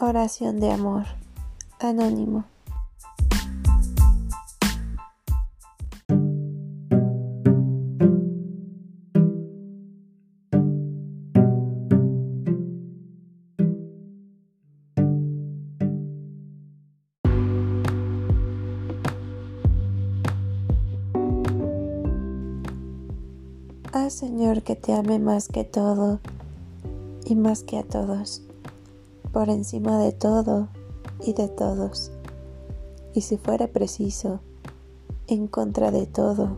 Oración de amor. Anónimo. Haz Señor que te ame más que todo y más que a todos por encima de todo y de todos, y si fuera preciso, en contra de todo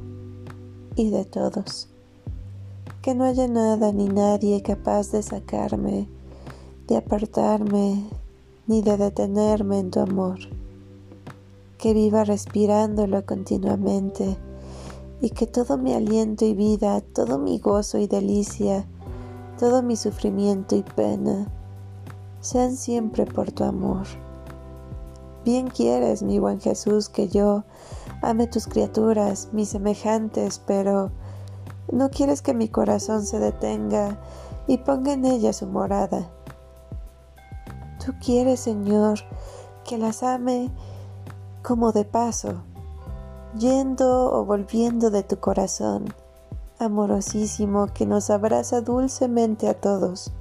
y de todos. Que no haya nada ni nadie capaz de sacarme, de apartarme, ni de detenerme en tu amor. Que viva respirándolo continuamente y que todo mi aliento y vida, todo mi gozo y delicia, todo mi sufrimiento y pena, sean siempre por tu amor. Bien quieres, mi buen Jesús, que yo ame tus criaturas, mis semejantes, pero no quieres que mi corazón se detenga y ponga en ella su morada. Tú quieres, Señor, que las ame como de paso, yendo o volviendo de tu corazón, amorosísimo que nos abraza dulcemente a todos.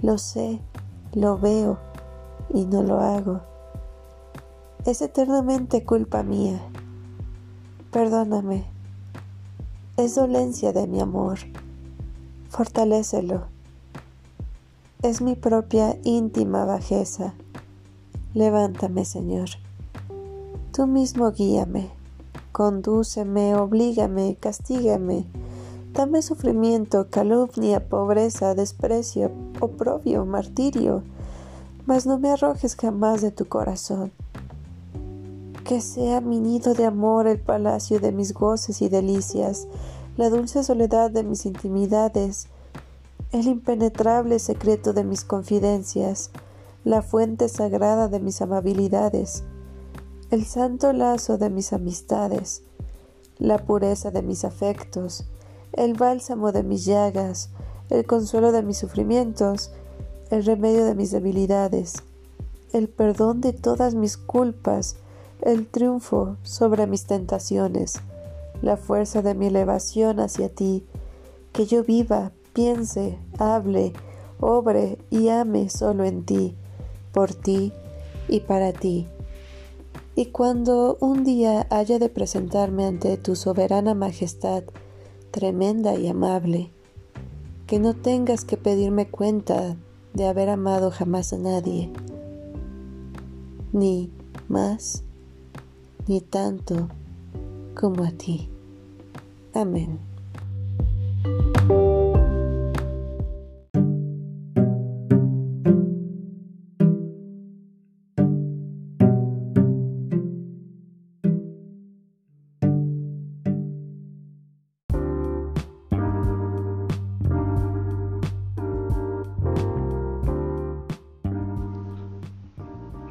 Lo sé, lo veo y no lo hago. Es eternamente culpa mía. Perdóname. Es dolencia de mi amor. Fortalécelo. Es mi propia íntima bajeza. Levántame, Señor. Tú mismo guíame, condúceme, oblígame, castígame Dame sufrimiento, calumnia, pobreza, desprecio, oprobio, martirio, mas no me arrojes jamás de tu corazón. Que sea mi nido de amor el palacio de mis goces y delicias, la dulce soledad de mis intimidades, el impenetrable secreto de mis confidencias, la fuente sagrada de mis amabilidades, el santo lazo de mis amistades, la pureza de mis afectos, el bálsamo de mis llagas, el consuelo de mis sufrimientos, el remedio de mis debilidades, el perdón de todas mis culpas, el triunfo sobre mis tentaciones, la fuerza de mi elevación hacia ti, que yo viva, piense, hable, obre y ame solo en ti, por ti y para ti. Y cuando un día haya de presentarme ante tu soberana majestad, tremenda y amable, que no tengas que pedirme cuenta de haber amado jamás a nadie, ni más, ni tanto como a ti. Amén.